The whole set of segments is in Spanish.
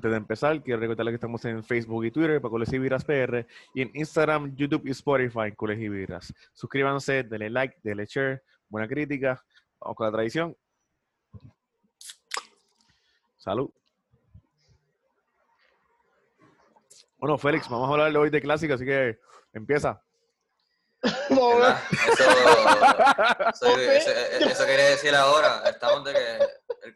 Antes de empezar, quiero recordarles que estamos en Facebook y Twitter para Cules y Birras PR y en Instagram, YouTube y Spotify, Cules y Birras. Suscríbanse, denle like, denle share, buena crítica. Vamos con la tradición. Salud. Bueno, Félix, vamos a hablar hoy de clásico, así que empieza. Eso, eso, Ok. eso- eso- eso quería decir ahora. Estamos de que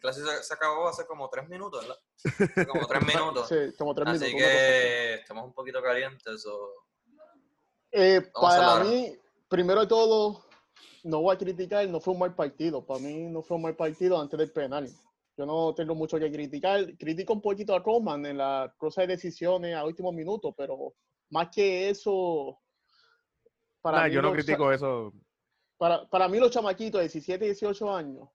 clásico se- se acabó hace como tres minutos, ¿verdad? Hace Como tres minutos. Sí, como tres Así minutos. así. que estamos un poquito calientes. o Eh, para mí, primero de todo, no voy a criticar, no fue un mal partido. Para mí no fue un mal partido antes del penal. Yo no tengo mucho que criticar. Critico un poquito a Roman en la cosa de decisiones a último minuto, pero más que eso, para, Nah, mí, yo no critico eso. para, para mí los chamaquitos de 17 y 18 años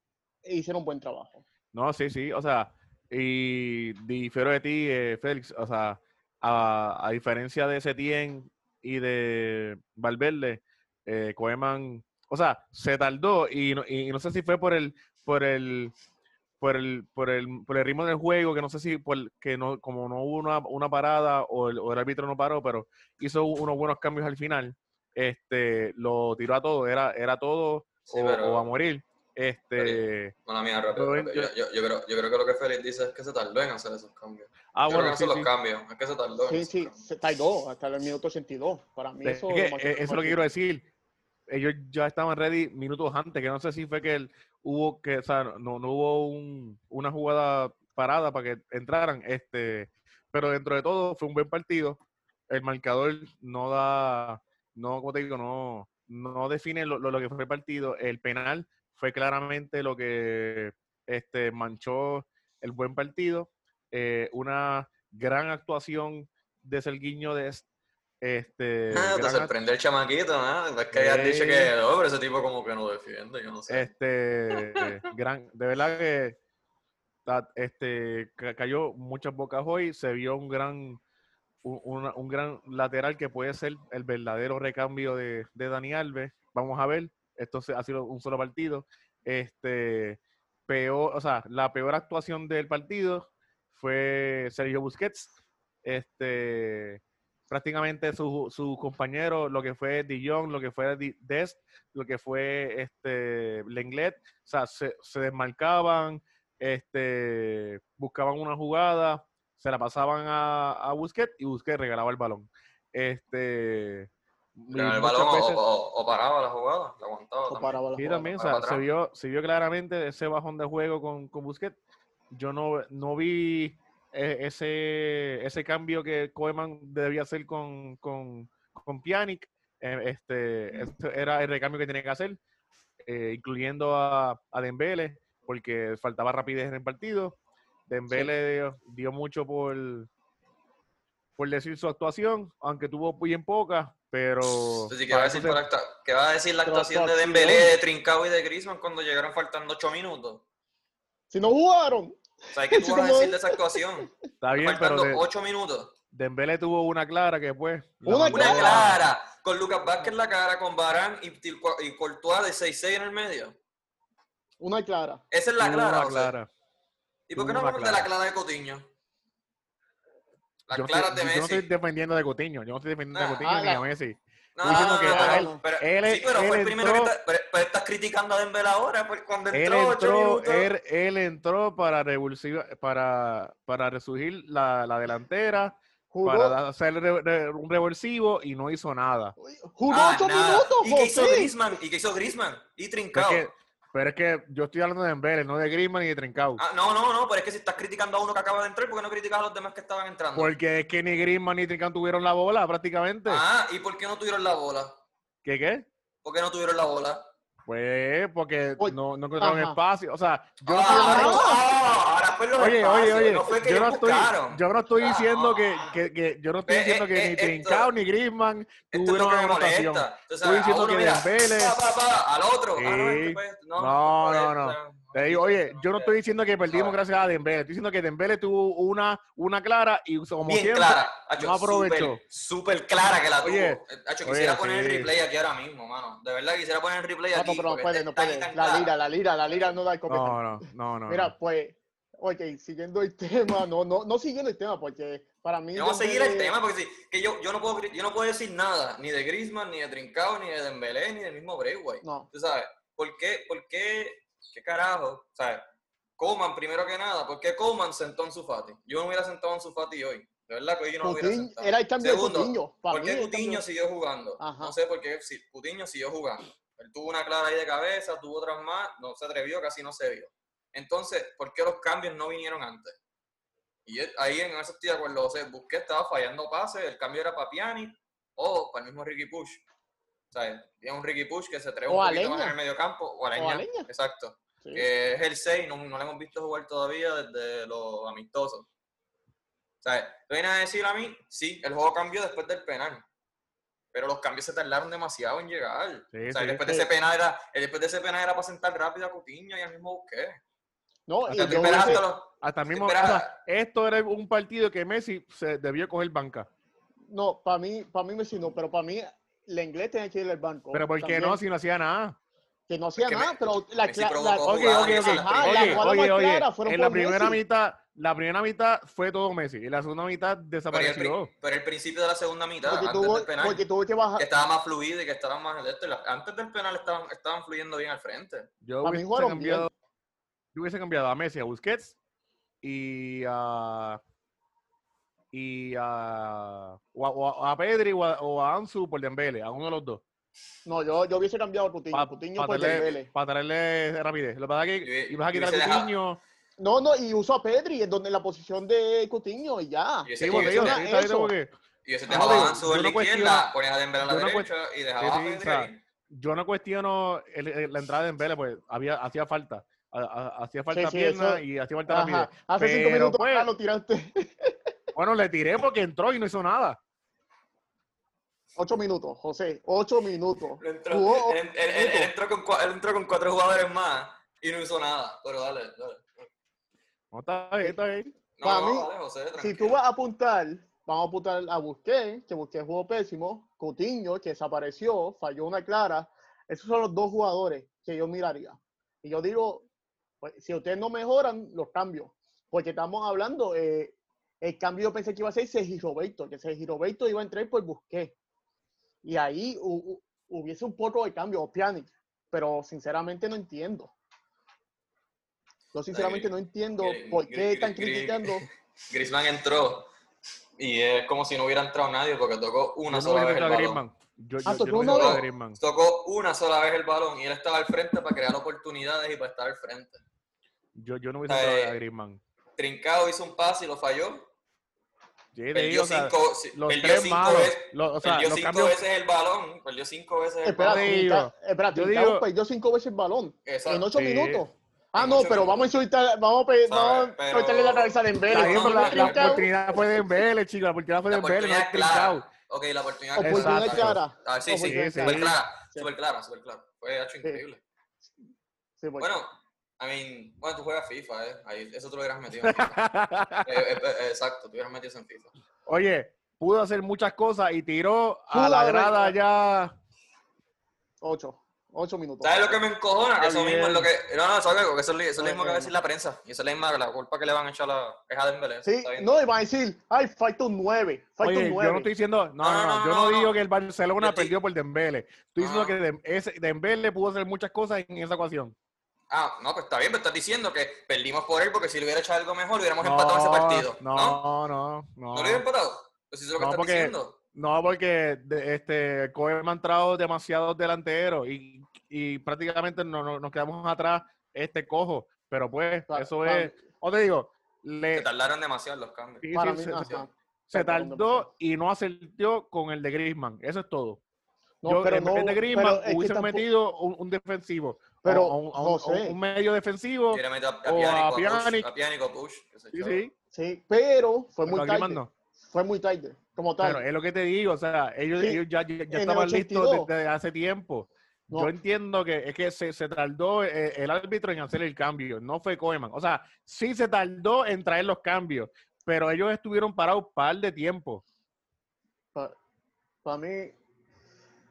hicieron buen trabajo. No, sí, sí, o sea, y difiero de ti, eh, Félix, o sea, a, a diferencia de Setien y de Valverde, eh, Koeman, o sea, se tardó y no, y no sé si fue por el, por el, por el, por el, por el ritmo del juego, que no sé si por que no, como no hubo una, una parada o el, o el árbitro no paró, pero hizo unos buenos cambios al final, este, lo tiró a todo, era, era todo Sí, o, pero- o a morir. Este, Bueno, mía, rápido. Yo- rápido. Yo, yo- yo creo, yo creo que lo que Félix dice es que se tardó en hacer esos cambios. ah, yo creo que bueno, no sí, son sí. los cambios, es que se tardó. Sí, sí, cambios. se tardó hasta el minuto 82. Para mí Es que, eh, eso es lo que quiero decir. Ellos ya estaban ready minutos antes, que no sé si fue que el- hubo que, o sea, no, no hubo un- una jugada parada para que entraran, este, pero dentro de todo fue un buen partido. El marcador no da, no, como te digo, no, no define lo, lo- lo que fue el partido. El penal fue claramente lo que este, manchó el buen partido. Eh, una gran actuación de Serguiño de este Ah, te gran sorprendió el chamaquito, ¿no? Es que habías dicho que, no, pero ese tipo como que no defiende, yo no sé. este gran de verdad que este ca- cayó muchas bocas hoy se vio un gran un, un gran lateral que puede ser el verdadero recambio de, de Dani Alves vamos a ver esto ha sido un solo partido este peor o sea la peor actuación del partido fue Sergio Busquets este prácticamente su, su compañero, lo que fue De Jong, lo que fue Dest, lo que fue este Lenglet, o sea, se, desmarcaban, este, buscaban una jugada, se la pasaban a, a Busquets y Busquets regalaba el balón. Este, Pero el balón o, veces- o- o paraba la jugada, la aguantaba. o también. paraba la Sí, jugada. también, o sea, se vio, se vio claramente ese bajón de juego con, con Busquets. Yo no, no vi eh, ese, ese cambio que Koeman debía hacer con, con, con Pjanic. Eh, este, este era el recambio que tenía que hacer, eh, incluyendo a, a Dembele, porque faltaba rapidez en el partido. Dembele dio, dio mucho por, por decir su actuación, aunque tuvo bien poca, pero... Entonces, ¿qué, va a decir se- la acta- qué va a decir la Pero actuación de. Dembélé, de Trincao y de Griezmann cuando llegaron faltando 8 minutos? Si no jugaron, O sea, ¿qué tú Sí, vas a decir de esa actuación? Está bien, pero faltando de- 8 minutos. Dembele tuvo una clara que pues... Una mandó Una a- clara, con Lucas Vázquez en la cara, con Barán y, y Courtois de 6-6 en el medio. una clara. Esa es la clara. una o sea. clara. ¿Y por qué no hablamos de la clara. clara de Cotiño? Yo estoy- de yo no estoy defendiendo de Coutinho. Yo no estoy defendiendo Ah, de Coutinho ah, ni la- a Messi. No, no, que no, él- pero- él- sí, pero él fue el primero entró- que está, pero, pero estás criticando a Dembélé ahora, pues cuando Él entró 8 entró, minutos. él, él entró para revulsiva- para, para resurgir la, la delantera, Jugó, para hacer re- re- un revulsivo y no hizo nada. jugó Ah, ocho nada. minutos, ¿Y qué hizo. Griezmann? ¿Y qué hizo Griezmann? Y Es que- pero es que yo estoy hablando de Dembele, no de Griezmann ni de Trincao. Ah, no, no, no, pero es que si estás criticando a uno que acaba de entrar, ¿por qué no criticas a los demás que estaban entrando? Porque es que ni Griezmann ni Trincao tuvieron la bola prácticamente. Ah, ¿y por qué no tuvieron la bola? ¿Qué qué? ¿Por qué no tuvieron la bola? Pues porque no, no encontraron ajá. espacio. O sea, yo no ah, ah, ahora fue los Oye, oye, espacios, oye, no fue que yo no estoy, yo no estoy diciendo que, Ah. que, que- yo no estoy Eh, diciendo eh, que eh, ni esto- Trincao ni Griezmann tuvieron molesta. Entonces, Estoy diciendo que pa, al otro. Ah, no, es que Sí. pues, No, no, no. o sea, Te digo, oye, yo no estoy diciendo que perdimos ¿Sabes? gracias a Dembele. Estoy diciendo que Dembele tuvo una, una clara y como Bien siempre, clara. Hacho, no aprovechó. Súper, clara que la tuvo. Oye, Hacho, oye, quisiera poner el replay aquí ahora mismo, mano. De verdad quisiera poner el replay No, aquí. pero no puede, no puede. La lira, la lira, la lira no da el copete. No, no, no, no. Mira, no. pues, ok, siguiendo el tema, no, no, no siguiendo el tema, porque para mí. Vamos a seguir el Dembélé- tema porque sí, que yo, yo, no puedo, yo no puedo decir nada, ni de Griezmann, ni de Trincao, ni de Dembélé, ni del mismo Braithwaite. No, Tú sabes, ¿por qué, por qué, qué carajo? ¿Sabes? Coman, primero que nada, ¿por qué Coman sentó en su Fati? Yo no hubiera sentado en su Fati hoy. De verdad que hoy yo no hubiera sentado. era el cambio Segundo, de Coutinho. Para ¿Por qué Coutinho cambio- siguió jugando? Ajá. No sé por qué Coutinho siguió jugando. Él tuvo una clara ahí de cabeza, tuvo otras más, no se atrevió, casi no se vio. Entonces, ¿por qué los cambios no vinieron antes? Y ahí en eso estoy de acuerdo. O sea, Busqué estaba fallando pases, el cambio era para Pjanic o para el mismo Ricky Push. O sea, había un Ricky Push que se atrevió O un poquito Aleña. más en el medio campo, o Aleña, O Aleña. exacto. sí. Que es el 6, no, no lo hemos visto jugar todavía desde los amistosos. O sea, ¿tú vienes a decir a mí? Sí, el juego cambió después del penal. Pero los cambios se tardaron demasiado en llegar. Sí, o sea, sí. después, de ese penal era, eh, después de ese penal era para sentar rápido a Coutinho y al mismo Busqué. No, y hasta Hasta mismo, espera- o sea, esto era un partido que Messi se debió coger banca. no, para mí, para mí Messi no, pero para mí el inglés tiene que ir al banco. Pero ¿por qué también, no? Si no hacía nada. Que no hacía nada, pero la, la- y la jugada en la primera Messi. mitad, la primera mitad fue todo Messi y la segunda mitad Pero, el, desapareció. pero el principio de la segunda mitad, porque, antes tuvo, del penal, porque tuvo que bajar. que estaba más fluido y que estaban más y la- Antes del penal estaban, estaban fluyendo bien al frente. Yo Para mí jugaron cambiado, yo hubiese cambiado a Messi, a Busquets y a y a o a, o a Pedri o a, o a Ansu por Dembele, a uno de los dos. No, yo, yo hubiese cambiado a Coutinho. Para Coutinho por Dembélé. traerle rapidez. Lo que pasa es que y ibas a quitar a Coutinho. No, no, y usó a Pedri en, donde, en la posición de Coutinho y ya. Y ese- Sí, porque ese- digo, era sí, está bien, eso. porque Y ese Ah, dejaba Ansu yo en la no izquierda, ponías a Dembélé a la yo no derecha y dejaba sí, a Pedri o sea, ahí. yo no cuestiono el- el- la entrada de Dembele, pues había, hacía falta. Ha- ha- Hacía falta sí, pierna eso- y hacía falta rapidez. Ajá. Hace cinco Pero, minutos pues, lo tiraste. Bueno, le tiré porque entró y no hizo nada. Ocho minutos, José. Ocho minutos. Él entró, Jugó él- entró con, él entró con cuatro jugadores más y no hizo nada. Pero dale, dale. No, está bien, está bien. No, Para no, mí, dale, José, Si tú vas a apuntar, vamos a apuntar a Busquets, que Busquets jugó pésimo, Coutinho, que desapareció, falló una clara. Esos son los dos jugadores que yo miraría. Y yo digo, pues, si ustedes no mejoran, los cambios. Porque estamos hablando, eh, el cambio yo pensé que iba a ser Sergi Roberto, que Sergi Roberto iba a entrar por Busquets. Y ahí hu- hu- hubiese un poco de cambio, o Pjanic. Pero sinceramente no entiendo. Yo sinceramente no entiendo por qué están criticando. Griezmann entró y es como si no hubiera entrado nadie porque tocó una Yo no sola vez el balón. Griezmann. Yo, Ah, yo, yo tocó no. Tocó una sola vez el balón y él estaba al frente para crear oportunidades y para estar al frente. Yo, yo no hubiese Eh, metido a Griezmann. Trincado hizo un pase y lo falló. Sí, Perdió digo, o sea, cinco, sí, los perdió tres cinco malos. veces, los- o sea, perdió los cinco cambios. veces el balón. Perdió cinco veces el Espera, balón. Trinca- espera, yo Trincao digo- perdió cinco veces el balón Exacto. en ocho Sí. minutos. Ah, no, pero vamos a insultar, vamos a, pe- ¿Sabes? vamos a Pero- cortarle la cabeza de Embele. No, no, la, la oportunidad fue de Dembele, chico. La oportunidad fue de La Dembele, no oportunidad es es clara. Trincao. Ok, la oportunidad Oportunidad Exacto. clara. Ah, sí, sí, Oportunidad sí. súper clara. súper clara, súper clara. Fue hecho increíble. Bueno, I mean, bueno, tú juegas FIFA, ¿eh? Ahí, eso tú lo hubieras metido en FIFA. Eh, eh, eh, exacto, tú hubieras metido eso en FIFA. Oye, pudo hacer muchas cosas y tiró a la grada ya. Ocho. Ocho minutos. ¿Sabes lo que me encojona? Que eso mismo es lo que... No, no, ¿sabes algo? Que eso, es lo- eso es lo mismo que va a decir la prensa. Y eso es la misma la culpa que le van a echar a la... Es a Dembélé. Sí, no, y van a decir, ay, falta un nueve. Falta Oye, un yo nueve. no estoy diciendo, no, no, No, no, no, yo no, no no. digo que el Barcelona Yo estoy- perdió por Dembele. Estoy diciendo No. que Dem- ese, Dembele pudo hacer muchas cosas en esa ocasión. Ah, no, pues está bien, pero estás diciendo que perdimos por él porque si le hubiera echado algo mejor hubiéramos empatado ese partido. ¿No? No, no, no. ¿No lo hubiera empatado? Pues eso es lo que No, estás porque- diciendo. No, porque de- este, Koeman ha entrado demasiados delanteros y, y prácticamente no, no- nos quedamos atrás este cojo. Pero pues, eso es. O te digo, Se le, tardaron demasiado los cambios. sí, Para sí, mí, se, se- se tardó y no acertó con el de Griezmann. Eso es todo. No, Yo, pero en no, vez de es que hubiese tampoco- metido un, un defensivo. Pero, o- o un, medio defensivo. A, a o a o a Push. Sí, sí. Sí, pero fue pero muy tarde. no. Fue muy tarde, como tal. Pero es lo que te digo, o sea, ellos, Sí, ellos ya, ya- ya en el estaban listos 82. desde hace tiempo. No. Yo entiendo que es que se, se tardó eh, el árbitro en hacer el cambio, no fue Koeman. O sea, sí se tardó en traer los cambios, pero ellos estuvieron parados un par de tiempo. Para mí,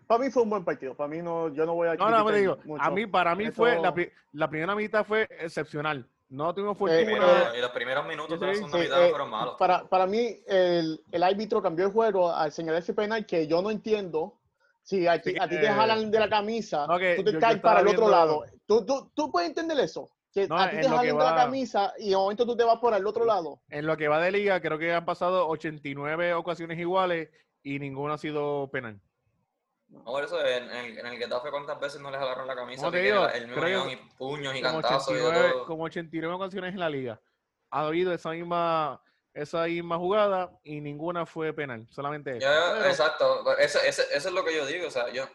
para mí fue un buen partido. Para mí no, yo no voy a No, no, me digo, mucho. a mí, para mí Esto- fue, la, la primera mitad fue excepcional. No tuvimos Eh, fortuna. Primero- y los primeros minutos de la segunda Sí, mitad eh, fueron malos. para, para mí, el, el árbitro cambió el juego al señalar ese penal que yo no entiendo. Si a, ti- Sí, a ti te eh, jalan de la camisa, no, que tú te yo- yo caes estaba para el otro viendo- lado. ¿Tú, tú, tú puedes entender eso? Que No, a ti te jalan de la camisa y de momento tú te vas por el otro lado. En lo que va de liga, creo que han pasado 89 ocasiones iguales y ninguna ha sido penal. No, por eso en, en el, en el Getafe cuántas veces no les agarraron la camisa, te digo, el mismo y puños y cantazos y de 89, todo. como 89 ocasiones en la liga. Ha habido esa misma, esa misma jugada y ninguna fue penal. Solamente esa. Ya, Pero- exacto, eso, eso, eso es lo que yo digo, o sea, yo,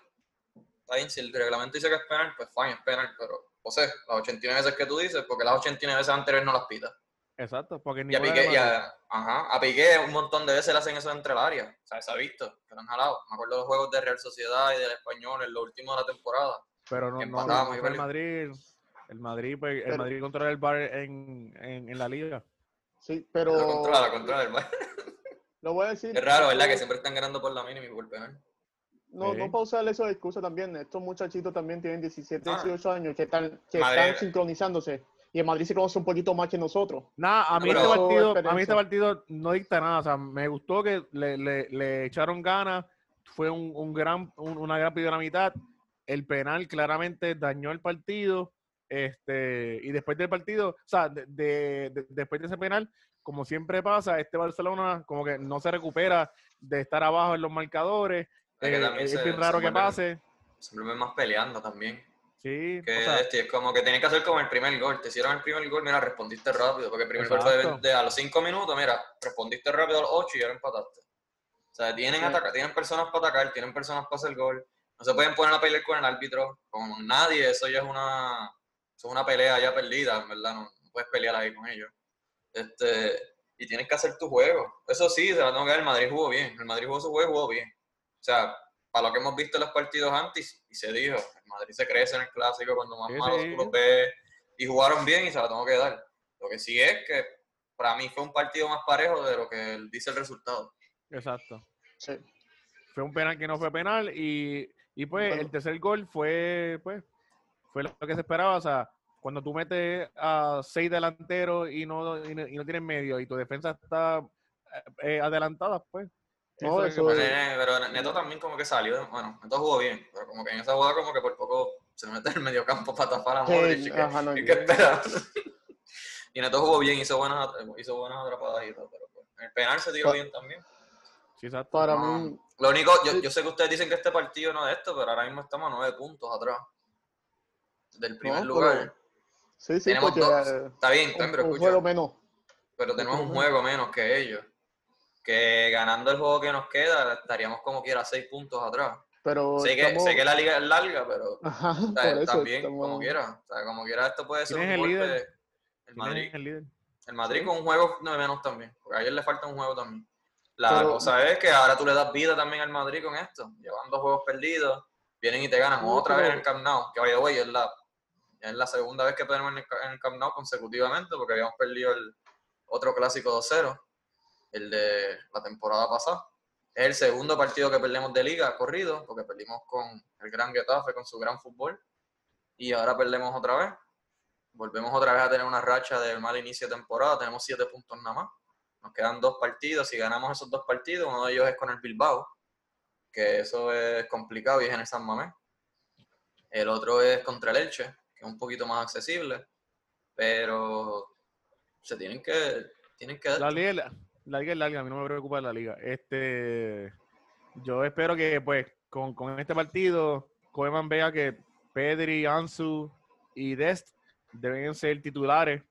si el reglamento dice que es penal, pues fine, es penal, pero, o sea, las 89 veces que tú dices, porque las 89 veces anteriores no las pitas. Exacto, porque Y a Piqué, y a, ajá, a Piqué un montón de veces le hacen eso entre el área, o sea, se ha visto, que lo han jalado. Me acuerdo de los juegos de Real Sociedad y del Español en los últimos de la temporada. Pero no, no, no, fue el. Madrid. El Madrid, pues, el Pero- Madrid controla el bar en, en, en la liga. Sí, Lo pero controla, lo controla el Bayern. lo voy a decir. Es raro, ¿verdad? Que siempre están ganando por la mínima y por penal. No, Sí. no para usar eso de excusa también. Estos muchachitos también tienen 17, Ah. 18 años que están, que están sincronizándose. Y en Madrid se conoce un poquito más que nosotros. Nada, a mí, Pero- este partido, a mí este partido no dicta nada. O sea, me gustó que le, le, le echaron ganas. Fue un, un gran, un- una gran primera mitad. El penal claramente dañó el partido. Este, y después del partido, o sea, de, de- de- después de ese penal, como siempre pasa, este Barcelona como que no se recupera de estar abajo en los marcadores. Es que Eh, es bien raro que pase. Siempre ven más peleando también. Sí, Que o sea, este, es como que tienen que hacer como el primer gol. Te hicieron el primer gol, mira, respondiste rápido. Porque el primer gol fue de, Exacto. de- a los 5 minutos, mira, respondiste rápido a los 8 y ahora empataste. O sea, tienen, Sí. ataca- tienen personas para atacar, tienen personas para hacer gol. No se pueden poner a pelear con el árbitro, con nadie. Eso ya es una, eso es una pelea ya perdida, en verdad. No, no puedes pelear ahí con ellos. Este, y tienes que hacer tu juego. Eso sí, se la tengo que dar. El Madrid jugó bien. El Madrid jugó su juego y jugó bien. O sea, para lo que hemos visto en los partidos antes, y se dijo, el Madrid se crece en el clásico cuando más Sí, malos sí. los ves, y jugaron bien y se la tengo que dar. Lo que sí es que para mí fue un partido más parejo de lo que dice el resultado. exacto. Sí. fue un penal que no fue penal y, y pues Bueno. el tercer gol fue pues fue lo que se esperaba o sea cuando tú metes a seis delanteros y no y no, y no tienes medio y tu defensa está eh, eh, adelantada pues No, es eso lo que es- pasa. Eh, Pero Neto también como que salió, bueno, Neto jugó bien, pero como que en esa jugada como que por poco se mete en el medio campo para tapar a Modric. y que- ajá, no, y que espera. y Neto jugó bien, hizo buenas, hizo buenas atrapadas y todo, pero pues, el penal se tiró Pa- bien también. Sí, exacto. Para No, mí, Lo único, yo, yo sé que ustedes dicen que este partido no es esto, pero ahora mismo estamos a nueve puntos atrás del primer No, lugar. pero- sí, sí, tenemos porque dos. eh, Está bien, está bien, un, pero un juego menos. pero tenemos un juego menos que ellos. Que ganando el juego que nos queda, estaríamos como quiera seis puntos atrás. Pero Sé que, estamos- sé que la liga es larga, pero Ajá, o sea, por eso también, estamos- como quiera. O sea, como quiera, esto puede ser ¿Quién un el golpe. líder? El ¿Quién es Madrid. el líder? El Madrid Sí. con un juego de menos también. Porque a ayer le falta un juego también. La Pero- cosa es que ahora tú le das vida también al Madrid con esto. Llevando juegos perdidos. Vienen y te ganan No, otra vez en el Camp Nou. Que vaya, güey, es la, ya es la segunda vez que perdemos en el, en el Camp Nou consecutivamente. Porque habíamos perdido el otro clásico 2-0. El de la temporada pasada. Es el segundo partido que perdemos de liga corrido. Porque perdimos con el Gran Getafe con su gran fútbol. Y ahora perdemos otra vez volvemos otra vez a tener una racha de mal inicio de temporada, tenemos siete puntos nada más. Nos quedan dos partidos, si ganamos esos dos partidos, uno de ellos es con el Bilbao, que eso es complicado y es en el San Mamés. El otro es contra el Elche, que es un poquito más accesible, pero se tienen que, tienen que la liga es larga, a mí no me preocupa la liga. Este, yo espero que, pues, con, con este partido, Koeman vea que Pedri, Ansu y Dest deben ser titulares,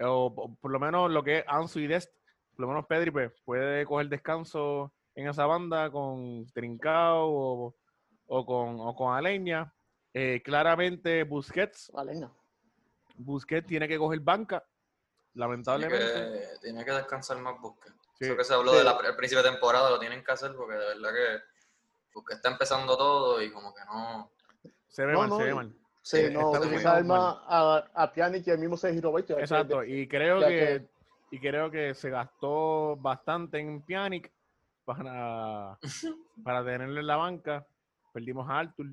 o po- por lo menos lo que es Ansu y Dest, por lo menos Pedri pues, puede coger descanso en esa banda con Trincao o, o con, o con Aleña. Eh, claramente Busquets. Busquets tiene que coger banca, tiene lamentablemente. que, tiene que descansar más Busquets. Sí. Eso que se habló Sí. del de principio de temporada lo tienen que hacer porque de verdad que Busquets está empezando todo y como que no... Se ve No, mal, no, se ve mal. Sí, Sí, no, utilizar más a, a Pjanic y el mismo Sergio Roberto. Exacto, y creo que, que- y creo que se gastó bastante en Pjanic para, para tenerle en la banca. Perdimos a Arthur.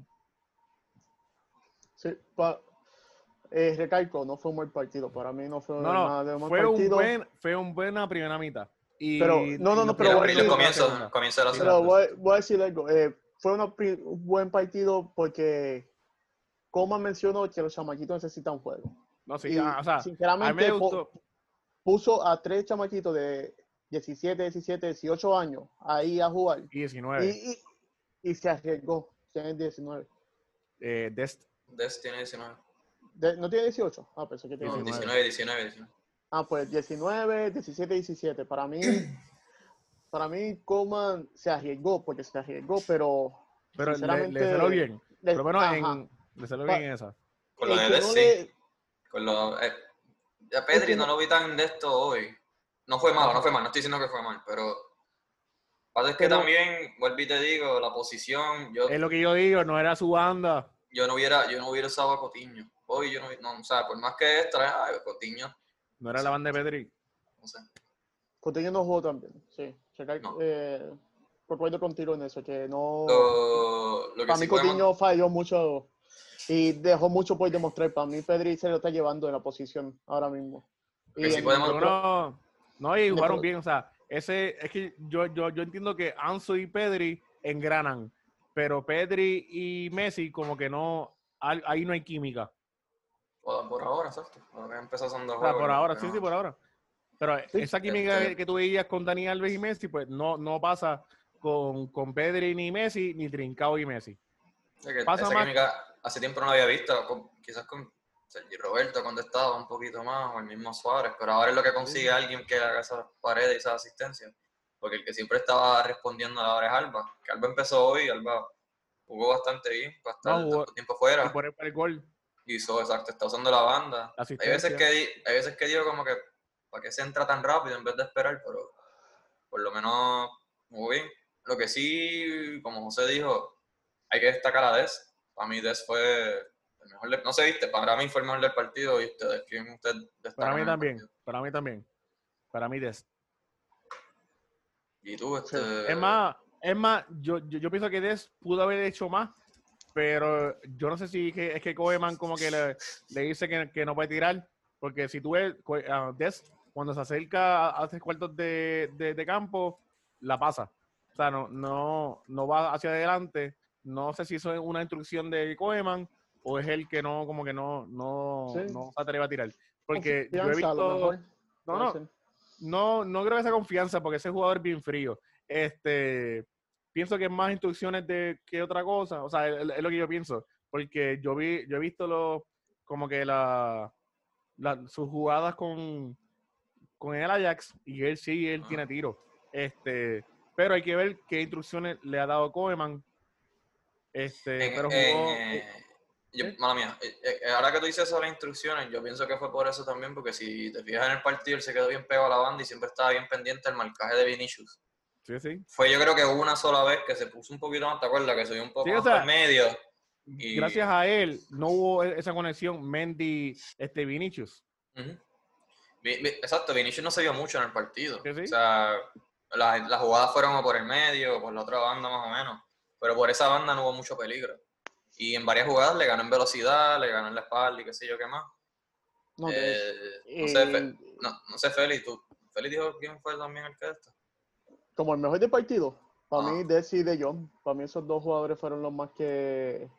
Sí, pa- eh, recalco, no fue un buen partido. Para mí no fue No, nada de un buen fue un partido. buen, fue un buena primera mitad. Y, Pero- no, no, no, pero voy a decir- comienzo, comienzo de la. Pero voy, voy a decir algo. eh, fue una un buen partido porque, como mencionó, que los chamaquitos necesitan juego. No, sí, y ah, o sea, a mí sinceramente me po- gustó. puso a tres chamaquitos de 17, 17, 18 años ahí a jugar. Y 19. Y, y, y se arriesgó. Tiene 19. eh, Dest- Des tiene 19. De- ¿No tiene 18? Ah, pensé que No, tiene 19. 19, 19, 19. Ah, pues 19, 17, 17. Para mí, para mí, Coman se arriesgó, porque se arriesgó, pero. pero le, sinceramente, le salió bien. le- Por lo menos en, le salió bien esa. Con lo de no sí. le- Con lo, eh, a Pedri no no- lo vi tan de esto hoy. No fue malo, no fue mal, no estoy diciendo que fue mal, pero. Pasa es que Pero- también, vuelvo y te digo, la posición, yo, Es lo que yo digo, no era su banda. yo no hubiera, yo no hubiera usado a Cotiño. Hoy yo no, no o sea, por más que extra, Cotiño, No era la banda de Pedri. no sé. Coutinho no jugó también, sí. Recal- No. eh, contigo en eso, que no. Lo, lo que para sí mí podemos- Coutinho falló mucho y dejó mucho por demostrar. Para mí Pedri se lo está llevando en la posición ahora mismo. Lo que Y sí en podemos- el Pero otro- no, no, y jugaron bien. O sea, ese, es que yo, yo, yo entiendo que Ansu y Pedri engranan, pero Pedri y Messi como que no, ahí no hay química. Por, por ahora, exacto. Ahora que empezó haciendo O sea, juego, por ahora, sí, sí, por ahora. Pero esa química Este- que tú veías con Dani Alves y Messi, pues no, no pasa con, con Pedri ni Messi, ni Trincao y Messi. Es que pasa esa más- química hace tiempo no la había visto, con- quizás con Sergi Roberto cuando estaba un poquito más, o el mismo Suárez, pero ahora es lo que consigue alguien que haga esas paredes y esas asistencias. Porque el que siempre estaba respondiendo ahora es Alba, que Alba empezó hoy, Alba jugó bastante bien, estar No, tiempo fuera, Y por el, por el gol, hizo exacto, está usando la banda. la Hay veces que hay veces que digo como que para qué se entra tan rápido en vez de esperar, pero por lo menos muy bien. Lo que sí, como José dijo, hay que destacar a Des. Para mí Des fue el mejor del, no sé, viste, para mí fue el mejor del partido y ustedes, ¿quién usted destaca Para mí también, partido? para mí también. Para mí Des. Y tú, este... Es más, es más, yo, yo, yo pienso que Des pudo haber hecho más, pero yo no sé si que- es que Koeman como que le, le dice que, que no puede tirar, porque si tú ves, ah, Des, cuando se acerca a, a tres cuartos de, de- de campo, la pasa. O sea, no, no, no va hacia adelante. No sé si eso es una instrucción de Koeman o es él que no, como que no, no, Sí. no se atreve a tirar. Porque yo he visto... No, no, no, no creo que esa confianza, porque ese jugador es bien frío. Este, pienso que es más instrucciones de que otra cosa. O sea, es, lo que yo pienso. Porque yo vi, yo he visto los, como que la, la- sus jugadas con, con el Ajax, y él sí, él Ah. tiene tiro. Este, pero hay que ver qué instrucciones le ha dado Koeman. Este, En- pero jugó. eh, yo- ¿eh? mala mía, eh, eh, ahora que tú dices eso las instrucciones, yo pienso que fue por eso también, porque si te fijas en el partido, él se quedó bien pegado a la banda y siempre estaba bien pendiente del marcaje de Vinicius. Sí, sí. Fue yo creo que una sola vez que se puso un poquito más, ¿te acuerdas? Que subió un poco Sí, o más sea, al medio. Y- Gracias a él no hubo e- esa conexión Mendy, este Vinicius. Exacto, Vinicius no se vio mucho en el partido. Sí, sí. O sea, la- las jugadas fueron por el medio por la otra banda más o menos. Pero por esa banda no hubo mucho peligro. Y en varias jugadas le ganó en velocidad, le ganó en la espalda y qué sé yo qué más. No, Eh, sé, Fe- eh, no, no sé, Félix, ¿tú? Félix dijo quién fue también el que esto. Como el mejor del partido, para Ah. mí Desi y De Jong, para mí esos dos jugadores fueron los más que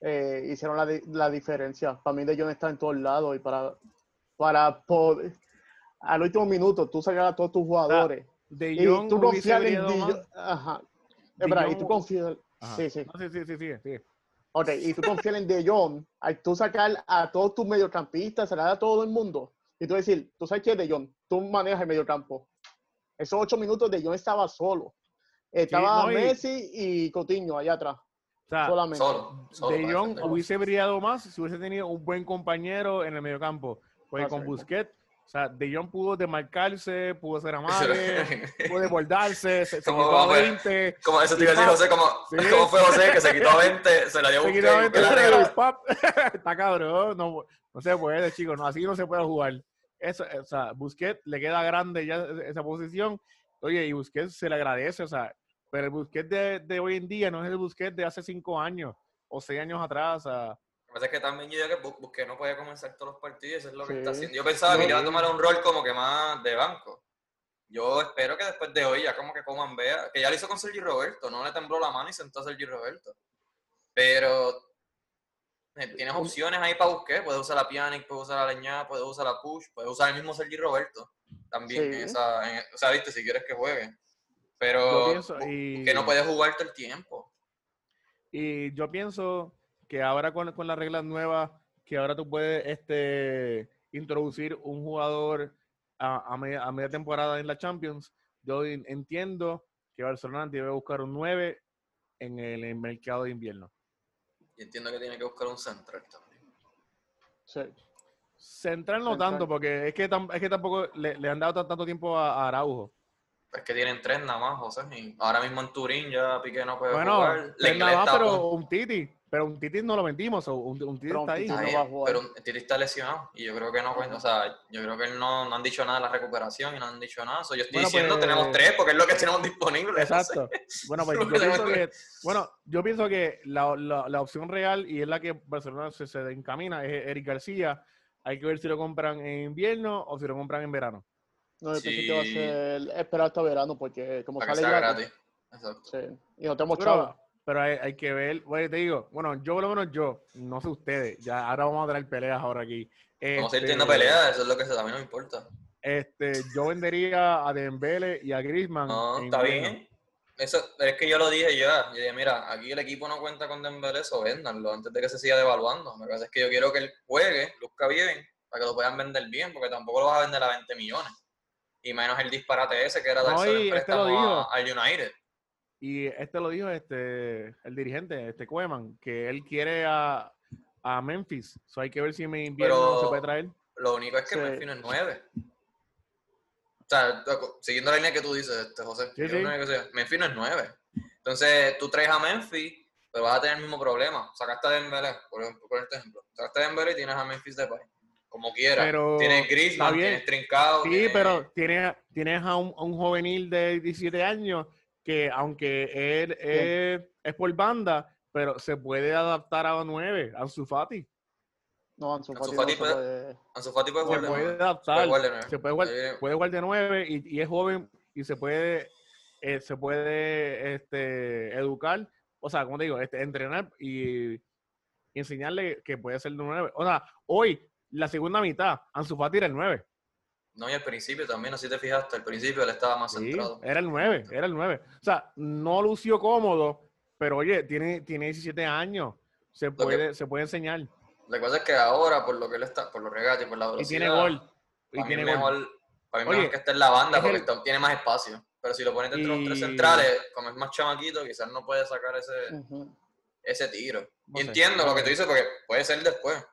eh, hicieron la, la diferencia. Para mí De Jong está en todos lados y para, para poder, al último minuto tú sacar a todos tus jugadores De y Jong tú hubiese confiar en De. Jong, ajá, De y tú confías, Ajá. sí, sí, No, sí, sí, sí, sí, sí. ok, y tú confías en De Jong, al tú sacar a todos tus mediocampistas, sacar a todo el mundo, y tú decir, tú sabes que De Jong, tú manejas el mediocampo. Esos ocho minutos De Jong estaba solo. Estaba no, y- Messi y Coutinho allá atrás, O sea, solamente. Solo. solo De Jong hubiese brillado más si hubiese tenido un buen compañero en el mediocampo. Porque Ah, con sí. Busquets O sea, De Jong pudo demarcarse, pudo ser amable, pudo desbordarse, se, se quitó a fue. 20. Como eso te iba a decir, José, como, Sí. ¿cómo fue José que se quitó 20, se la dio a se Busquets quitó a y 20 Busquets la y regaló? pap, Está cabrón, no, no se puede, chicos, no, así no se puede jugar. Eso, o sea, Busquets le queda grande ya esa posición. Oye, y Busquets se le agradece, o sea, pero el Busquets de, de hoy en día no es el Busquets de hace cinco años o seis años atrás. O sea, Lo que pasa es que también yo digo que Bu- Busquets no podía comenzar todos los partidos, eso es lo que Sí. está haciendo. Yo pensaba que iba a tomar un rol como que más de banco. Yo espero que después de hoy ya como que Coman vea, que ya lo hizo con Sergi Roberto, no le tembló la mano y sentó a Sergi Roberto. Pero eh, tienes opciones ahí para Busquets, puedes usar la Pjanic, puedes usar la Leñá, puedes usar la Push, puedes usar el mismo Sergi Roberto también. en esa, en- o sea, viste, si quieres que juegue. Pero y- Busquets no puede jugar todo el tiempo. Y yo pienso que ahora con, con las reglas nuevas, que ahora tú puedes este, introducir un jugador a, a media, a media temporada en la Champions, yo en- entiendo que Barcelona debe buscar un 9 en el, mercado de invierno. Y entiendo que tiene que buscar un central también. Sí. Central no Central. tanto, porque es que, tam- es que tampoco le, le han dado tan- tanto tiempo a, a Araujo. Es que tienen tres nada más, José. y ahora mismo en Turín ya Piqué no puede Bueno, jugar. tres nada más, pero un Titi. Pero un Titi no lo vendimos, o un, un Titi está ahí. Titi no va a jugar. pero un- Titi está lesionado y yo creo que no cuenta, o sea, yo creo que él no, no han dicho nada de la recuperación y no han dicho nada. So, yo estoy Bueno, diciendo pues- tenemos tres porque es lo que tenemos disponible. Exacto. Bueno, pues yo pienso que, bueno, yo pienso que la, la- la opción real y es la que Barcelona se, se encamina es Eric García. Hay que ver si lo compran en invierno o si lo compran en verano. No, yo Sí. pienso que va a ser esperar hasta verano porque como Para que sale sea gratis. gratis. Exacto. Sí. Y no tenemos chavos. Pero, hay, hay que ver, bueno, te digo, bueno, yo por lo menos yo, no sé ustedes, ya ahora vamos a tener peleas ahora aquí. Vamos a ir Este, teniendo peleas, eso es lo que a mí no me importa. Este, yo vendería a Dembele y a Griezmann. No, está bien. Eso, es que yo lo dije ya. Yo dije, mira, aquí el equipo no cuenta con Dembélé, eso véndanlo antes de que se siga devaluando. Lo que pasa es que yo quiero que él juegue, luzca bien, para que lo puedan vender bien, porque tampoco lo vas a vender a 20 millones. Y menos el disparate ese que era No, darse en este a- al United. Y este lo dijo este el dirigente, este Koeman, que él quiere a, a Memphis. So hay que ver si en invierno Pero- se puede traer. Lo único es que Sí. Memphis no es 9. O sea, siguiendo la línea que tú dices, este, José, Sí, que sea, Memphis no es 9. Entonces, tú traes a Memphis, pero vas a tener el mismo problema. Sacaste a Dembélé, por ejemplo, por este ejemplo. Sacaste a Dembélé y tienes a Memphis Depay. Como quieras. Pero tienes Griezmann, tienes Trincado. Sí, tienes- pero tienes, tienes a, un, a un juvenil de 17 años que aunque él es, es por banda, pero se puede adaptar a 9, a su Fati. No, Ansu Ansu Fati no puede- puede- Ansu Fati puede Se jugar de puede adaptar. Puede jugar de nueve. Se puede jugar, Eh, puede jugar de 9 y, y es joven y se puede, eh, se puede este, educar, o sea, como te digo, este, entrenar y, y enseñarle que puede ser de 9. O sea, hoy, la segunda mitad, Ansu Fati era el 9. No, y al principio también, así te fijaste, al principio él estaba más Sí, centrado. era el 9, era el 9. O sea, no lució cómodo, pero oye, tiene, tiene 17 años. Se que- puede, se puede enseñar. La cosa es que ahora, por lo que él está, por los regates, por la Y velocidad. tiene gol. Y Para mí, tiene mejor, gol. para mí Oye, mejor que esté en la banda es porque el- tiene más espacio. Pero si lo pones dentro de los tres Y- centrales, como es más chamaquito, quizás no puede sacar ese, ese tiro. No y sé, entiendo no lo que tú dices porque puede ser después.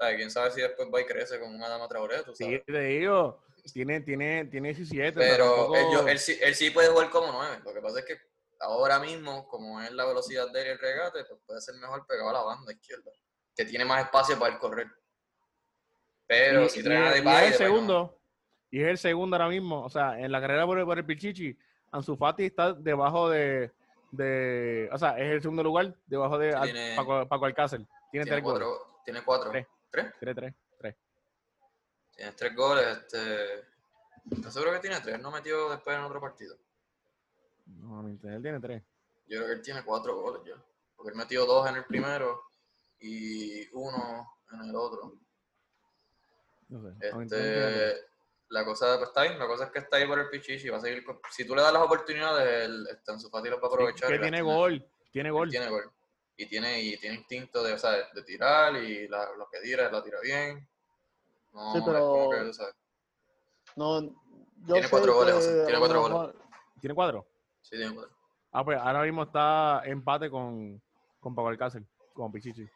Sea, quién sabe si después va y crece como una dama Traoré, tú Sí, sabes. te digo, tiene, tiene, tiene 17. Pero tampoco- él, yo- él sí, él sí puede jugar como nueve. Lo que pasa es que ahora mismo, como es la velocidad de él y el regate, pues puede ser mejor pegado a la banda izquierda. Que tiene más espacio para él correr. Pero y, si y- traen a y Depay, es el segundo. Y es el segundo ahora mismo. O sea, en la carrera por el, por el Pichichi, Ansu Fati está debajo de, de. O sea, es el segundo lugar, debajo de Sí, tiene- Paco, Paco Alcácer. Tiene, Tiene tres goles. cuatro. Tiene cuatro. Tres. ¿Tres? Tres, tres, tres. Tienes tres goles. Este... ¿Estás seguro que tiene tres? ¿No metió después en otro partido? No, entender tiene tres. Yo creo que él tiene cuatro goles ya. Porque él metió dos en el primero y uno en el otro. No sé. Este, la cosa pues, está bien, la cosa es que está ahí por el Pichichi. Va a seguir con- si tú le das las oportunidades, el, este, Ansu Fati los va a aprovechar. que y las tiene gol. Tiene Él gol. Tiene gol. Y tiene, y tiene instinto de, o sea, de tirar y la, lo que tira, la tira bien. No, Sí, pero- como que, sabes. No, yo Tiene cuatro goles, José, tiene cuatro mejor- Tiene cuatro. Sí, tiene cuatro. Ah, pues ahora mismo está empate con, con Paco Alcácer, con Pichichi.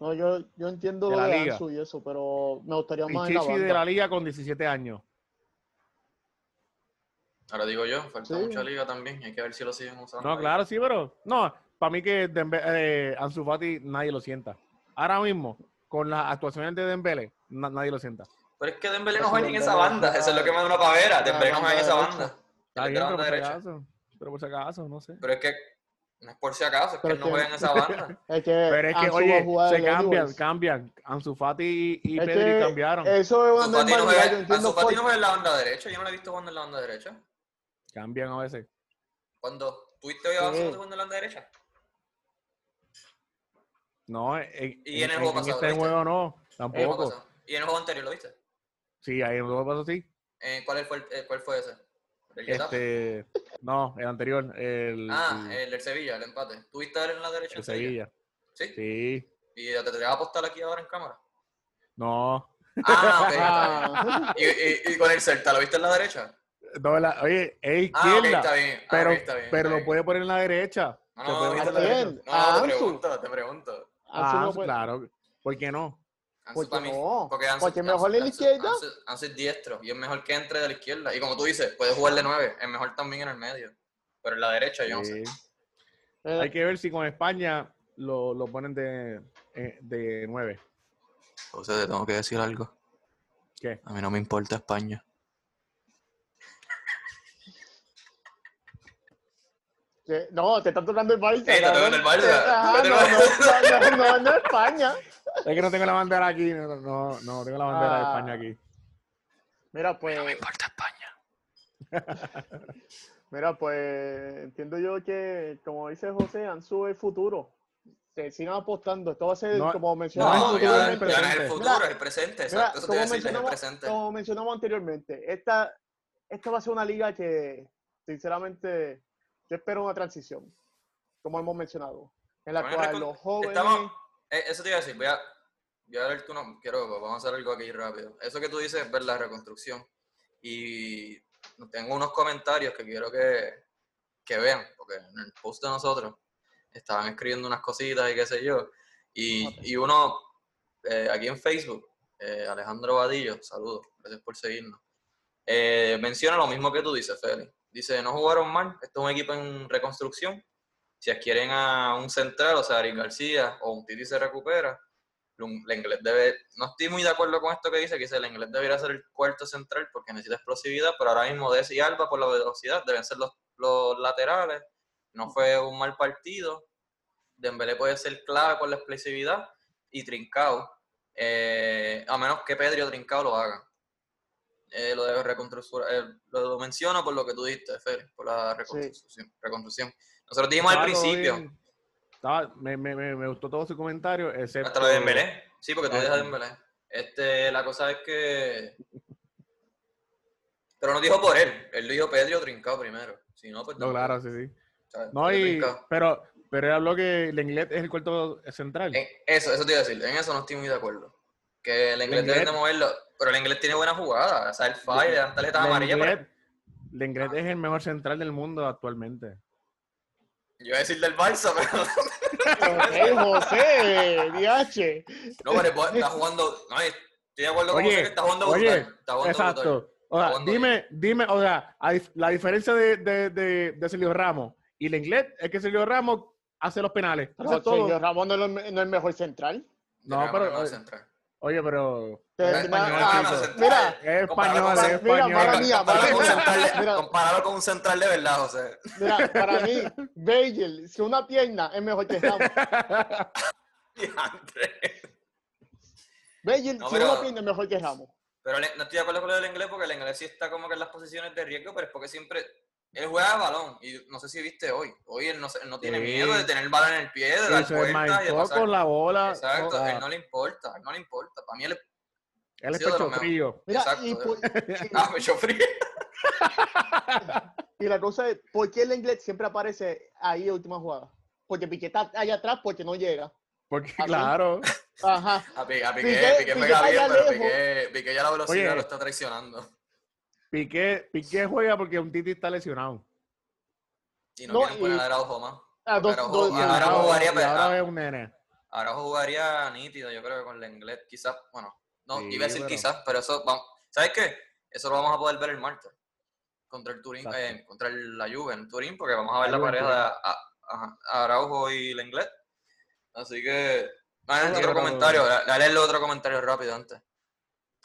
No, yo, yo entiendo De lo la de. Ansu y eso, pero me gustaría más en la Pichichi de banda. la liga con 17 años. Ahora digo yo, falta Sí. mucha liga también. Hay que ver si lo siguen usando. No, ahí. claro, sí, pero no, para mí que Dembe- eh, Ansu Fati nadie lo sienta. Ahora mismo, con las actuaciones de Dembele, na- nadie lo sienta. Pero es que Dembélé Pero no juega en esa banda. Eso es lo que me da una pavera. Dembélé no juega en esa banda. Está bien, pero banda por si derecha. acaso, pero por si acaso, no sé. Pero es que no es por si acaso, es que él no juega en esa banda. Es que Pero es que, Ansu oye, se cambian, cambian. Ansu Fati y, y Es Pedri cambiaron. Eso es una Ansu Fati no juega, no en la banda derecha. Yo no lo he visto jugando en la banda derecha. Cambian a veces. Cuando tuviste hoy a Ansu. Fati jugando en la banda derecha. No, en, Y en el juego pasado, este juego no, ¿Qué tampoco. Y en el juego anterior, ¿lo viste? Sí, ahí en el juego pasó sí. Eh, ¿cuál, fue el- eh, ¿Cuál fue ese? ¿El? Este, no, el anterior, el, Ah, el- el del Sevilla, el empate. ¿Tuviste a ver en la derecha el Sevilla? Sevilla. ¿Sí? Sí, ¿Y te, te vas a apostar aquí ahora en cámara? no. Ah, Ah. ¿Y, y, y con el Celta, ¿lo viste en la derecha? no la- oye, es Ah, ok, izquierda, está bien. Ah, pero, está bien, pero está lo puede poner en la derecha. No, no, puede no, poner ¿viste en la la ¿A derecha. quién? No, ¿A te pregunto, te pregunto. Ansu Ah, no puede- claro. ¿Por qué no? Ansu ¿Por qué para mí- no? Porque Ansu, Porque mejor Ansu- en la izquierda. Ansu- es diestro y es mejor que entre de la izquierda. Y como tú dices, puede jugar de nueve. Es mejor también en el medio. Pero en la derecha yo no sé. Eh, Hay que ver si con España lo, lo ponen de, eh, de 9. José, te tengo que decir algo. ¿Qué? A mí no me importa España. No, te están tocando el Barça. te cabrón. tocando el Barça. Ah, Te no, el no, no, no, no, no, España. Es que no tengo la bandera aquí. No, no, no tengo la bandera de Ah. España aquí. Mira, pues, No me importa España. mira, pues, entiendo yo que, como dice José, Ansu es futuro. Se sigan apostando. Esto va a ser, No, como No, mencionamos no, ya, en el anteriormente. ya no es el presente. futuro, Mira, es el presente. Mira, Exacto, eso te como iba a decir, es el mencionamos, presente. como mencionamos anteriormente, esta, esta va a ser una liga que, sinceramente, yo espero una transición, como hemos mencionado, en la Bueno, cual los jóvenes... Estamos, eh, eso te iba a decir, voy a, voy a ver tú no, quiero, vamos a hacer algo aquí rápido. Eso que tú dices es ver la reconstrucción. Y tengo unos comentarios que quiero que, que vean, porque en el post de nosotros estaban escribiendo unas cositas y qué sé yo. Y, y uno, eh, aquí en Facebook, eh, Alejandro Vadillo, saludos, gracias por seguirnos, eh, menciona lo mismo que tú dices, Félix. Dice, no jugaron mal, esto es un equipo en reconstrucción, si adquieren a un central, o sea, Eric García o un Titi se recupera, inglés debe, no estoy muy de acuerdo con esto que dice, que dice el inglés debería ser el cuarto central porque necesita explosividad, pero ahora mismo Desi y Alba por la velocidad deben ser los, los laterales, no fue un mal partido, Dembélé puede ser clave por la explosividad y Trincao, eh, a menos que Pedro Trincao lo hagan. Eh, lo de reconstrucción, eh, lo menciono por lo que tú dijiste, Félix, por la reconstrucción. reconstrucción. Nosotros dijimos al principio. Estaba- me, me, me, me gustó todo su comentario, excepto... hasta lo de Dembélé. Sí, porque tú dejas sí. Dembélé. Este, la cosa es que... Pero no dijo por él. Él dijo Pedro Trincao primero. Si no, pues No, claro, sí, sí. ¿sabes? No, y, pero, pero él habló que el inglés es el cuarto central. En- eso, eso te iba a decir. En eso no estoy muy de acuerdo. Que el inglés inglés- deben de moverlo. Pero el inglés tiene buena jugada. O sea, el falla, le dan tarjetas El amarillas. Pero inglés, el inglés es el mejor central del mundo actualmente. yo iba a decir del Barça, pero... Ok, José, DH. No, pero está jugando. No, estoy de acuerdo con Oye, José que está jugando oye, brutal. Está jugando Exacto. brutal. O sea, dime, dime, o sea, la diferencia de, de, de, de Sergio Ramos y el inglés es que Sergio Ramos hace los penales. Hace todo. Sergio Ramón no es el- no es el mejor central. No, pero, Madrid no oye, es central. Oye, pero es mira, español, ah, es mira, Comparado español, con- es mira, español. mía, Compáralo con un mala central de- Mira. compáralo con un central de verdad, José. mira, para mí, Bagel, si una pierna es mejor que Ramos. Diantre. Bagel, No, si pero- una pierna es mejor que Ramos. Pero le- no estoy de acuerdo con lo del inglés porque el inglés sí está como que en las posiciones de riesgo, pero es porque siempre. Él juega de balón y no sé si viste hoy. Hoy él no, se- él no tiene Sí. miedo de tener el balón en el pie, de dar es vueltas y de pasar. con la bola. Exacto, o a sea, él no le importa, a él no le importa. Para mí él es. él es pecho frío. Mira, Exacto, y, por- Ah, me echó frío. y la cosa es, ¿por qué el inglés siempre aparece ahí en última jugada? Porque Piqué está allá atrás porque no llega. Porque, ¿Ah, sí? claro. Ajá. A Piqué, a Piqué- Piqué, pega bien, pero. Piqué, Piqué ya la velocidad Oye. lo está traicionando. Piqué, Piqué juega porque un Titi está lesionado. Y no, No, quieren poner a Araujo más. A dos- Pero dos- Y Y ahora ahora, jugaría, pero- ahora ah. es un nene. Ahora jugaría nítido, yo creo que con Lenglet, quizás, bueno, no, Sí, iba a decir pero- quizás, pero eso, vamos, ¿sabes qué? Eso lo vamos a poder ver el martes, contra el Turín, eh, contra el- la Juve en Turín, porque vamos a ver La pareja de a- a- a Araujo y Lenglet. Así que, ah, otro pero- comentario, da- dale el otro comentario rápido antes.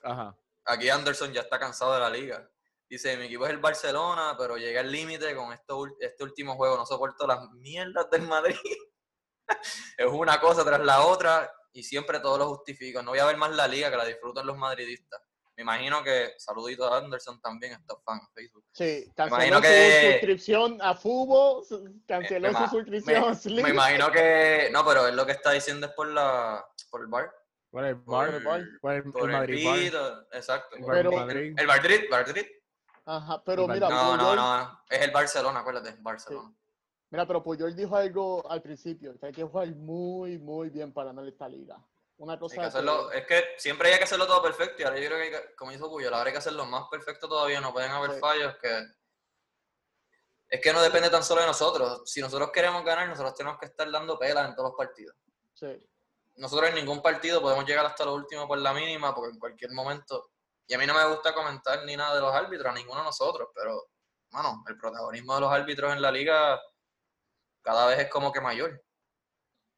Ajá. Aquí Anderson ya está cansado de la liga. Dice, mi equipo es el Barcelona, pero llegué al límite con esto este último juego. No soporto las mierdas del Madrid. es una cosa tras la otra y siempre todo lo justifico. No voy a ver más la liga que la disfrutan los madridistas. Me imagino que, saludito a Anderson también, está fan en Facebook. Sí, canceló imagino su que- suscripción a Fubo, canceló Me su suscripción a Me imagino que, no, pero él lo que está diciendo es por, la, por el bar. Por el Por, bar, bar, por el, por el el Madrid bar. Exacto. El Madrid. El Madrid, Madrid. Ajá, pero mira, No, no, Puyol, no. Es el Barcelona, acuérdate, Barcelona. mira, pero Puyol dijo algo al principio, que hay que jugar muy, muy bien para ganar esta liga. Una Hay cosa que que- hacerlo, es que siempre hay que hacerlo todo perfecto y ahora yo creo que, hay que- como dijo Puyol, ahora hay que hacerlo más perfecto todavía, no pueden haber Sí. fallos que... Es que no depende tan solo de nosotros. Si nosotros queremos ganar, nosotros tenemos que estar dando pelas en todos los partidos. sí. Nosotros en ningún partido podemos llegar hasta lo último por la mínima, porque en cualquier momento... Y a mí no me gusta comentar ni nada de los árbitros, a ninguno de nosotros, pero, mano, el protagonismo de los árbitros en la liga cada vez es como que mayor.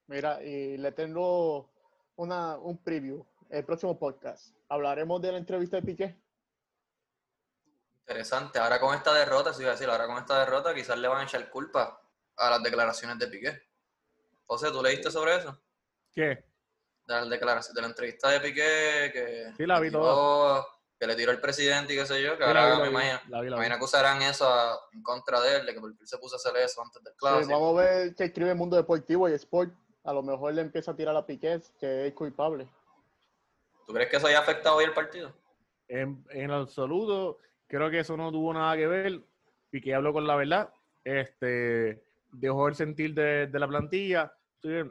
Mira, y le tengo una, un preview. El próximo podcast. Hablaremos de la entrevista de Piqué. Interesante. Ahora con esta derrota, si iba a decir, ahora con esta derrota quizás le van a echar culpa a las declaraciones de Piqué. José, ¿tú leíste sobre eso? ¿Qué? De la, declaración, de la entrevista de Piqué que, Sí, la vi toda. Que le tiró el presidente y qué sé yo, que ahora me imagino, me imagino que usarán eso a- en contra de él, de que porque él se puso a hacer eso antes del Sí, clásico. vamos a ver qué escribe el mundo deportivo y sport. A lo mejor le empieza a tirar a Piqué, que es culpable. ¿Tú crees que eso haya afectado hoy el partido? En, en absoluto, creo que eso no tuvo nada que ver. Piqué habló con la verdad. Este, dejó el sentir de, de la plantilla.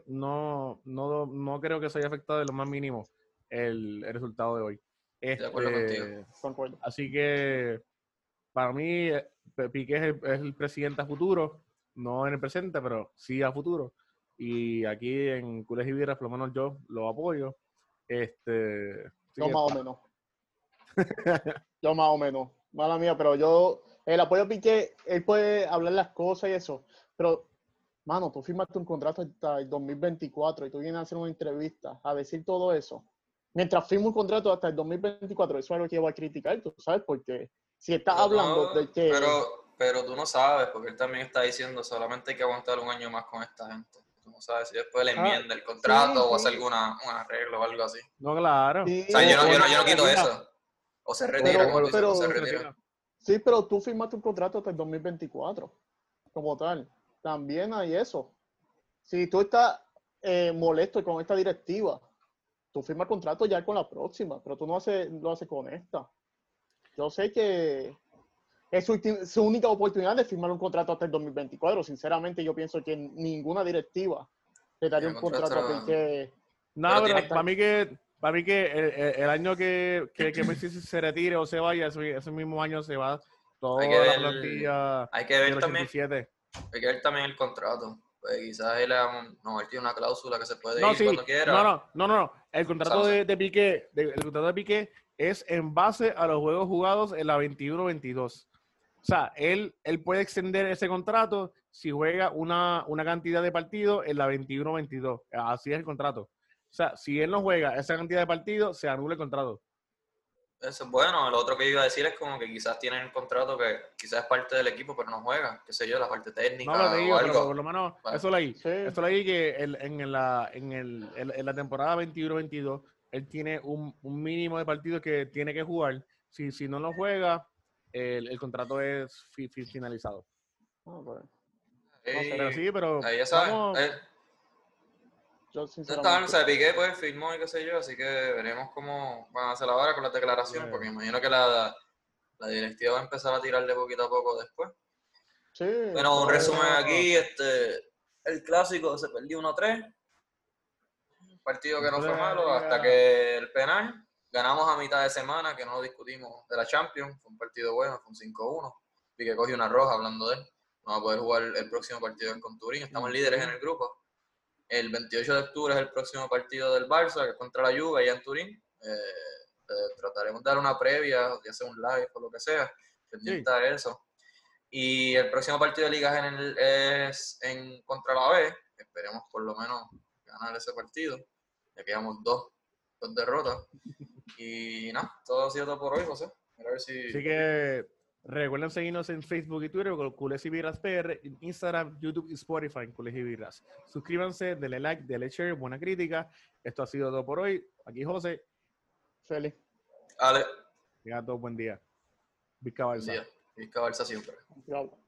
No, no, no creo que eso haya afectado de lo más mínimo el, el resultado de hoy. De acuerdo Este, contigo. Concuerdo. Así que para mí, eh, Piqué es el, es el presidente a futuro, no en el presente, pero sí a futuro. Y aquí en Culés y Birras, por lo menos yo lo apoyo. Este, Yo más o menos. Yo más o menos. Mala mía, pero yo, el apoyo a Piqué, él puede hablar las cosas y eso, pero, mano, tú firmaste un contrato hasta el 2024 y tú vienes a hacer una entrevista a decir todo eso. Mientras firmo un contrato hasta el 2024, eso es algo que yo voy a criticar, tú sabes, porque si estás Pero hablando de que... Pero, pero tú no sabes, porque él también está diciendo solamente hay que aguantar un año más con esta gente. Tú no sabes si después le Ah, enmienda el contrato o sí. hace alguna un arreglo o algo así. No, claro. Sí, O sea, yo no, yo no, yo no Pero- quito mira, eso. O se retira, Pero- como tú dices, o se pero- retira. Sí, pero tú firmaste un contrato hasta el 2024, como tal. También hay eso. Si tú estás eh, molesto con esta directiva, tú firmas contrato ya con la próxima, pero tú no haces, lo haces con esta. Yo sé que es su, su única oportunidad de firmar un contrato hasta el 2024. Sinceramente, yo pienso que ninguna directiva le daría un contrato a Piqué. No, Pero pero, tiene- para mí que para mí que el, el- el año que, que, que Messi se retire o se vaya, ese, ese mismo año se va toda Hay que la ver- plantilla Hay que ver también, 87. hay que ver también el contrato. Pues quizás él, no, él tiene una cláusula que se puede No, ir sí, cuando quiera. no, no, no, no, no. El contrato de, de Piqué, de- el contrato de Piqué es en base a los juegos jugados en la 21-22. O sea, él, él puede extender ese contrato si juega una, una cantidad de partidos en la 21-22. Así es el contrato. O sea, si él no juega esa cantidad de partidos, se anula el contrato. Eso es bueno. Lo otro que iba a decir es como que quizás tienen un contrato que quizás es parte del equipo, pero no juega. Qué sé yo, la parte técnica No lo digo, o pero algo. por lo menos Vale. eso leí. Sí. Eso leí que el- en, la, en, el, en, en la temporada 21-22 él tiene un, un mínimo de partidos que tiene que jugar. Si, si no lo juega, el, el contrato es fi- fi- finalizado. Ah, pues, Sí, Pero sí, pero ahí ya sabes. vamos- Eh, yo No sinceramente. o sea, Piqué pues firmó y qué sé yo, así que veremos cómo van a hacer ahora con las declaraciones, Sí. porque imagino que la, la directiva va a empezar a tirarle poquito a poco después. Sí, Bueno, un resumen aquí, este, el clásico se perdió 1-3, un partido que no fue malo hasta que el penal, ganamos a mitad de semana, que no lo discutimos, de la Champions, fue un partido bueno, fue un 5-1, Piqué cogió una roja hablando de él, no va a poder jugar el próximo partido en Conturín, estamos líderes en el grupo. El 28 de octubre es el próximo partido del Barça, que es contra la Juve, allá en Turín. Eh, eh, trataremos de dar una previa, ya sea un live o lo que sea, pendiente de eso. Y el próximo partido de Liga General es en contra la B. Esperemos por lo menos ganar ese partido. Ya quedamos dos, dos derrotas. Y nada, todo ha sido todo por hoy, José. A ver si... Así que recuerden seguirnos en Facebook y Twitter con Cules y Virras PR, en Instagram, YouTube y Spotify en Cules y. Suscríbanse, denle like, denle share, buena crítica. Esto ha sido todo por hoy. Aquí José. Feliz. Ale, Tengan todos buen día. Vizca día. Vizca Barça siempre. Bravo.